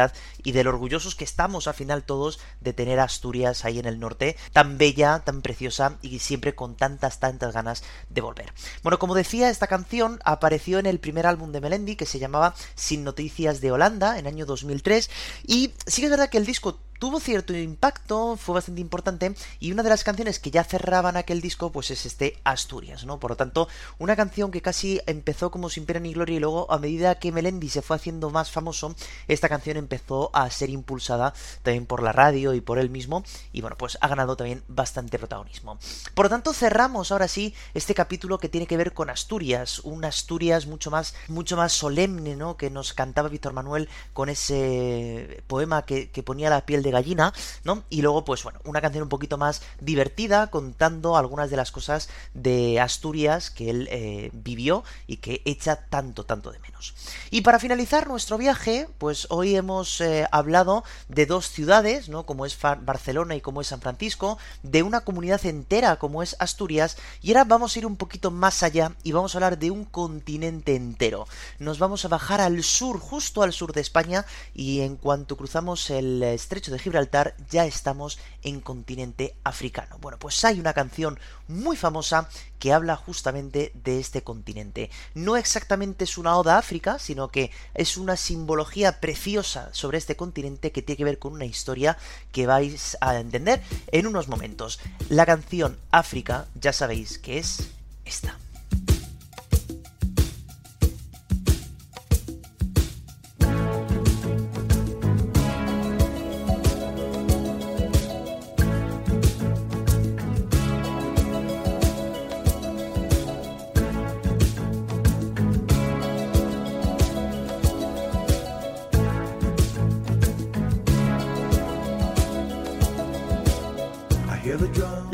y de lo orgullosos que estamos al final todos de tener Asturias ahí en el norte, tan bella, tan preciosa y siempre con tantas, tantas ganas de volver. Bueno, como decía, esta canción apareció en el primer álbum de Melendi que se llamaba Sin Noticias de Holanda en año 2003 y sí que es verdad que el disco tuvo cierto impacto, fue bastante importante y una de las canciones que ya cerraban aquel disco pues es este Asturias, ¿no? Por lo tanto, una canción que casi empezó como sin pena ni gloria y luego a medida que Melendi se fue haciendo más famoso, esta canción empezó a ser impulsada también por la radio y por él mismo y bueno, pues ha ganado también bastante protagonismo. Por lo tanto, cerramos ahora sí este capítulo que tiene que ver con Asturias, un Asturias mucho más mucho más solemne, ¿no? que nos cantaba Víctor Manuel con ese poema que, que ponía la piel de gallina, ¿no? Y luego, pues bueno, una canción un poquito más divertida, contando algunas de las cosas de Asturias que él eh, vivió y que echa tanto, tanto de menos. Y para finalizar nuestro viaje, pues hoy hemos eh, hablado de dos ciudades, ¿no? Como es Barcelona y como es San Francisco, de una comunidad entera como es Asturias, y ahora vamos a ir un poquito más allá y vamos a hablar de un continente entero. Nos vamos a bajar al sur, justo al sur de España, y en cuanto cruzamos el estrecho de Gibraltar, ya estamos en continente africano. Bueno, pues hay una canción muy famosa que habla justamente de este continente. No exactamente es una oda a África, sino que es una simbología preciosa sobre este continente que tiene que ver con una historia que vais a entender en unos momentos. La canción África, ya sabéis que es esta.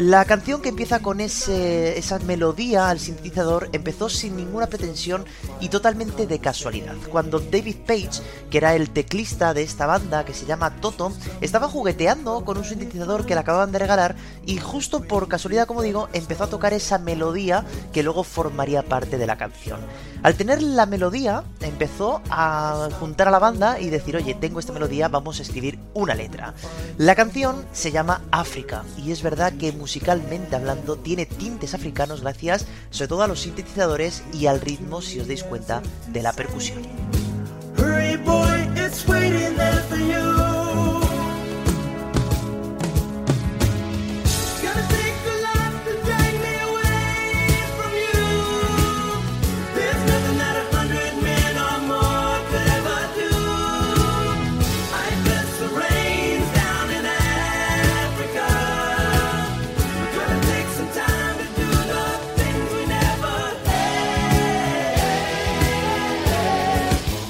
La canción que empieza con esa melodía al sintetizador empezó sin ninguna pretensión y totalmente de casualidad. Cuando David Page, que era el teclista de esta banda que se llama Toto, estaba jugueteando con un sintetizador que le acababan de regalar y justo por casualidad, como digo, empezó a tocar esa melodía que luego formaría parte de la canción. Al tener la melodía, empezó a juntar a la banda y decir, oye, tengo esta melodía, vamos a escribir una letra. La canción se llama África y es verdad que musicalmente hablando tiene tintes africanos gracias sobre todo a los sintetizadores y al ritmo, si os dais cuenta, de la percusión.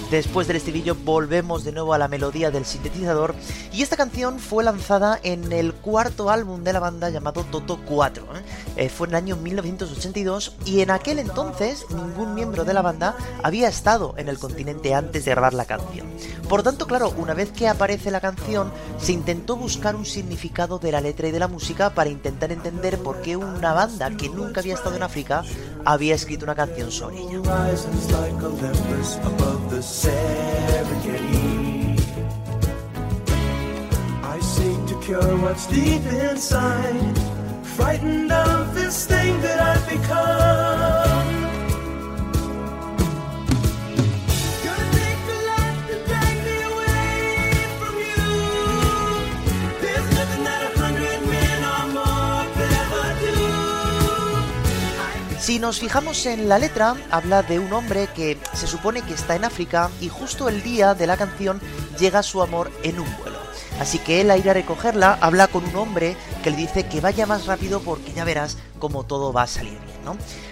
Después del estribillo volvemos de nuevo a la melodía del sintetizador y esta canción fue lanzada en el cuarto álbum de la banda llamado Toto 4. ¿eh? Eh, fue en el año 1982 y en aquel entonces ningún miembro de la banda había estado en el continente antes de grabar la canción. Por tanto, claro, una vez que aparece la canción, se intentó buscar un significado de la letra y de la música para intentar entender por qué una banda que nunca había estado en África había escrito una canción sobre ella. I seek to cure what's deep inside, frightened of this thing that I've become. Si nos fijamos en la letra, habla de un hombre que se supone que está en África y justo el día de la canción llega su amor en un vuelo. Así que él a ir a recogerla habla con un hombre que le dice que vaya más rápido porque ya verás cómo todo va a salir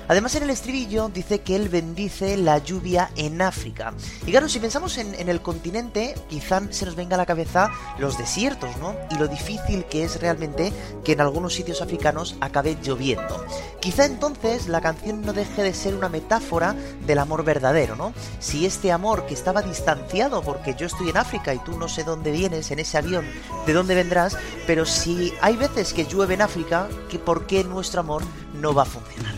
Además en el estribillo dice que él bendice la lluvia en África. Y claro, si pensamos en, en, el continente, quizá se nos venga a la cabeza los desiertos, ¿no? Y lo difícil que es realmente que en algunos sitios africanos acabe lloviendo. Quizá entonces la canción no deje de ser una metáfora del amor verdadero, ¿no? Si este amor que estaba distanciado porque yo estoy en África y tú no sé dónde vienes en ese avión, de dónde vendrás, pero si hay veces que llueve en África, ¿por qué nuestro amor no va a funcionar?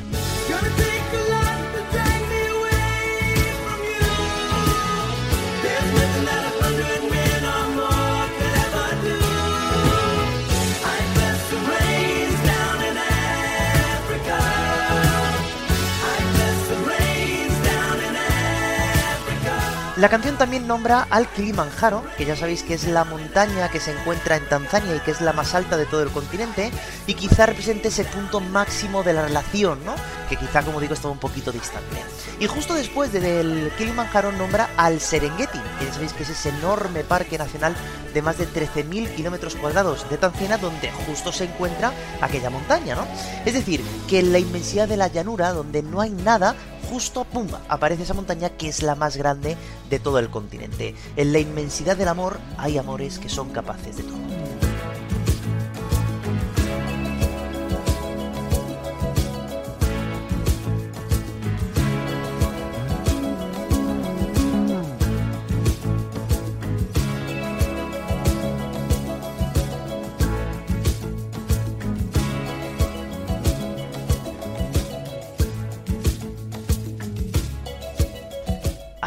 La canción también nombra al Kilimanjaro, que ya sabéis que es la montaña que se encuentra en Tanzania y que es la más alta de todo el continente, y quizá represente ese punto máximo de la relación, ¿no? Que quizá, como digo, estaba un poquito distante. Y justo después del Kilimanjaro nombra al Serengeti, que ya sabéis que es ese enorme parque nacional de más de 13.000 kilómetros cuadrados de Tanzania, donde justo se encuentra aquella montaña, ¿no? Es decir, que en la inmensidad de la llanura, donde no hay nada, justo, pum, aparece esa montaña que es la más grande de todo el continente. En la inmensidad del amor hay amores que son capaces de todo.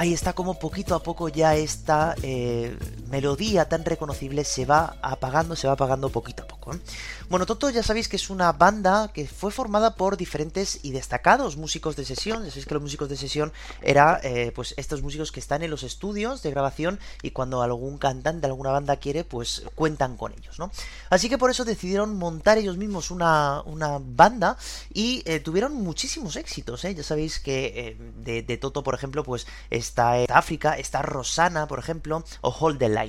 Ahí está como poquito a poco ya esta eh, melodía tan reconocible se va apagando, se va apagando poquito a poco. ¿eh? Bueno, Toto ya sabéis que es una banda que fue formada por diferentes y destacados músicos de sesión. Ya sabéis que los músicos de sesión eran eh, pues estos músicos que están en los estudios de grabación y cuando algún cantante, alguna banda quiere, pues cuentan con ellos, ¿no? Así que por eso decidieron montar ellos mismos una, una banda y eh, tuvieron muchísimos éxitos. Ya sabéis que de, Toto, por ejemplo, pues está África, está Rosana, por ejemplo, o Hold the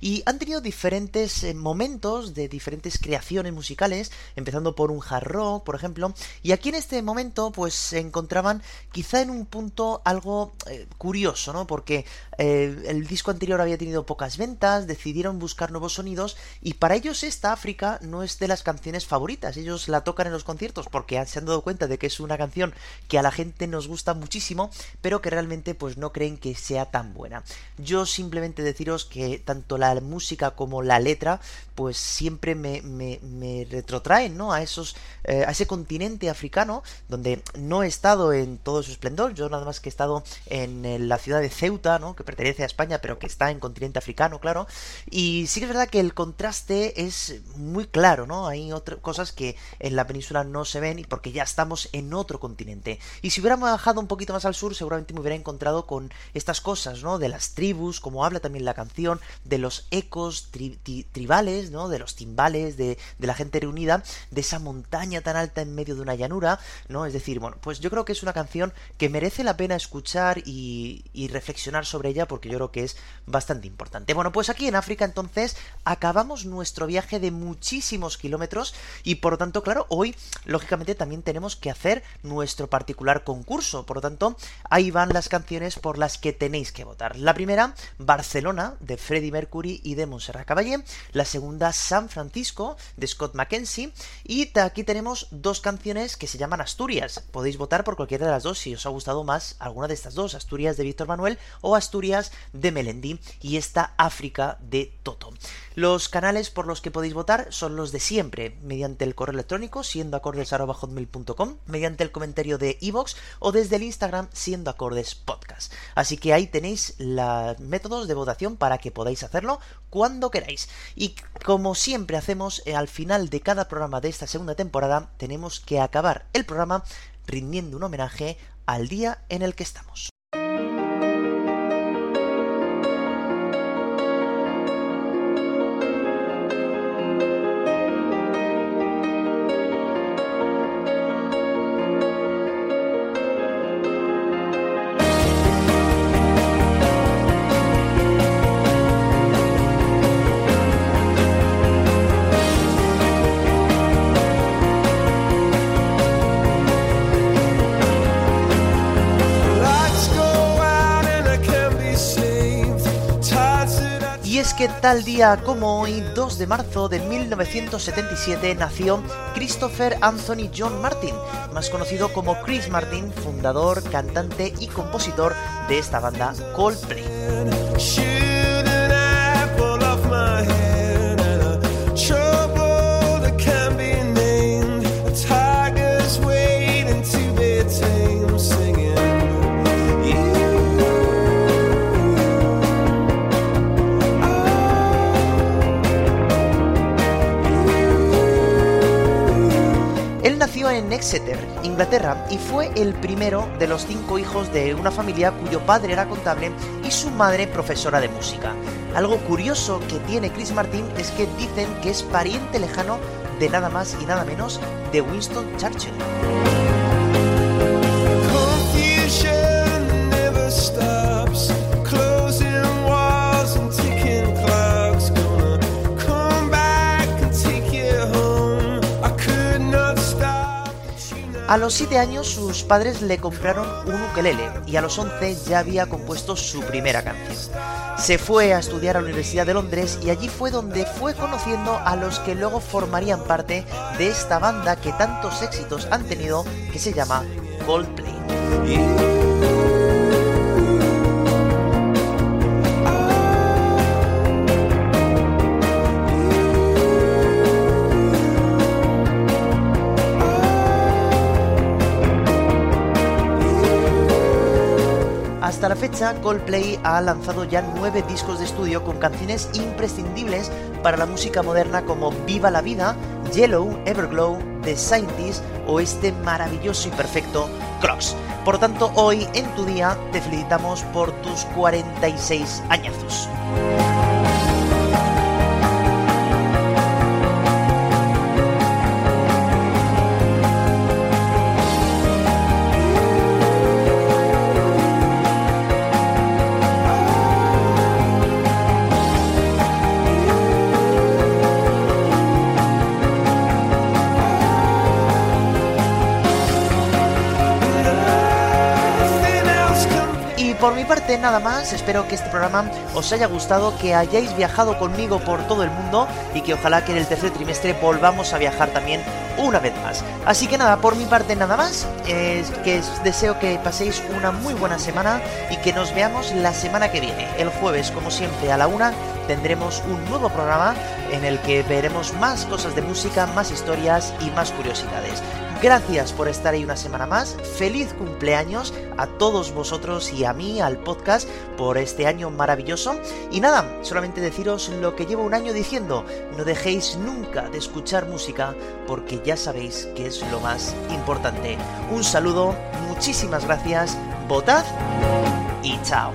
Y han tenido diferentes momentos de diferentes creaciones musicales, empezando por un hard rock, por ejemplo, y aquí en este momento pues se encontraban quizá en un punto algo eh, curioso, ¿no? Porque eh, el disco anterior había tenido pocas ventas, decidieron buscar nuevos sonidos y para ellos esta África no es de las canciones favoritas, ellos la tocan en los conciertos porque se han dado cuenta de que es una canción que a la gente nos gusta muchísimo, pero que realmente pues no creen que sea tan buena. Yo simplemente deciros que tanto la música como la letra pues siempre me, me, retrotraen, ¿no? A esos, eh, a ese continente africano donde no he estado en todo su esplendor, yo nada más que he estado en, la ciudad de Ceuta, ¿no? Que pertenece a España, pero que está en continente africano, claro. Y sí que es verdad que el contraste es muy claro, ¿no? Hay otras cosas que en la península no se ven y porque ya estamos en otro continente. Y si hubiéramos bajado un poquito más al sur, seguramente me hubiera encontrado con estas cosas, ¿no? De las tribus, como habla también la canción, de los ecos tribales, ¿no? De los timbales, de, de la gente reunida, de esa montaña tan alta en medio de una llanura, ¿no? Es decir, bueno, pues yo creo que es una canción que merece la pena escuchar y, y reflexionar sobre ella porque yo creo que es bastante importante. Bueno, pues aquí en África entonces acabamos nuestro viaje de muchísimos kilómetros y por lo tanto, claro, hoy lógicamente también tenemos que hacer nuestro particular concurso. Por lo tanto, ahí van las canciones por las que tenéis que votar. La primera, Barcelona, de Freddie Mercury y de Montserrat Caballé. La segunda, San Francisco, de Scott McKenzie. Y aquí tenemos dos canciones que se llaman Asturias. Podéis votar por cualquiera de las dos si os ha gustado más alguna de estas dos, Asturias de Víctor Manuel o Asturias de Melendi y esta África de Toto. Los canales por los que podéis votar son los de siempre, mediante el correo electrónico siendo mediante el comentario de iVoox o desde el Instagram siendo acordes podcast. Así que ahí tenéis los métodos de votación para que podáis hacerlo cuando queráis. Y como siempre hacemos, eh, al final de cada programa de esta segunda temporada, tenemos que acabar el programa rindiendo un homenaje al día en el que estamos. Tal día como hoy, 2 de marzo de 1977, nació Christopher Anthony John Martin, más conocido como Chris Martin, fundador, cantante y compositor de esta banda Coldplay. Exeter, Inglaterra, y fue el primero de los cinco hijos de una familia cuyo padre era contable y su madre profesora de música. Algo curioso que tiene Chris Martin es que dicen que es pariente lejano de nada más y nada menos de Winston Churchill. A los 7 años sus padres le compraron un ukelele y a los 11 ya había compuesto su primera canción. Se fue a estudiar a la Universidad de Londres y allí fue donde fue conociendo a los que luego formarían parte de esta banda que tantos éxitos han tenido que se llama Coldplay. Hasta la fecha, Coldplay ha lanzado ya nueve discos de estudio con canciones imprescindibles para la música moderna como Viva la Vida, Yellow, Everglow, The Scientist o este maravilloso y perfecto Crocs. Por tanto, hoy en tu día te felicitamos por tus 46 añazos. Nada más, espero que este programa os haya gustado, que hayáis viajado conmigo por todo el mundo y que ojalá que en el tercer trimestre volvamos a viajar también una vez más. Así que nada, por mi parte nada más, es que deseo que paséis una muy buena semana y que nos veamos la semana que viene. El jueves, como siempre, a la una tendremos un nuevo programa en el que veremos más cosas de música, más historias y más curiosidades. Gracias por estar ahí una semana más. Feliz cumpleaños a todos vosotros y a mí, al podcast, por este año maravilloso. Y nada, solamente deciros lo que llevo un año diciendo. No dejéis nunca de escuchar música porque ya sabéis que es lo más importante. Un saludo, muchísimas gracias, votad y chao.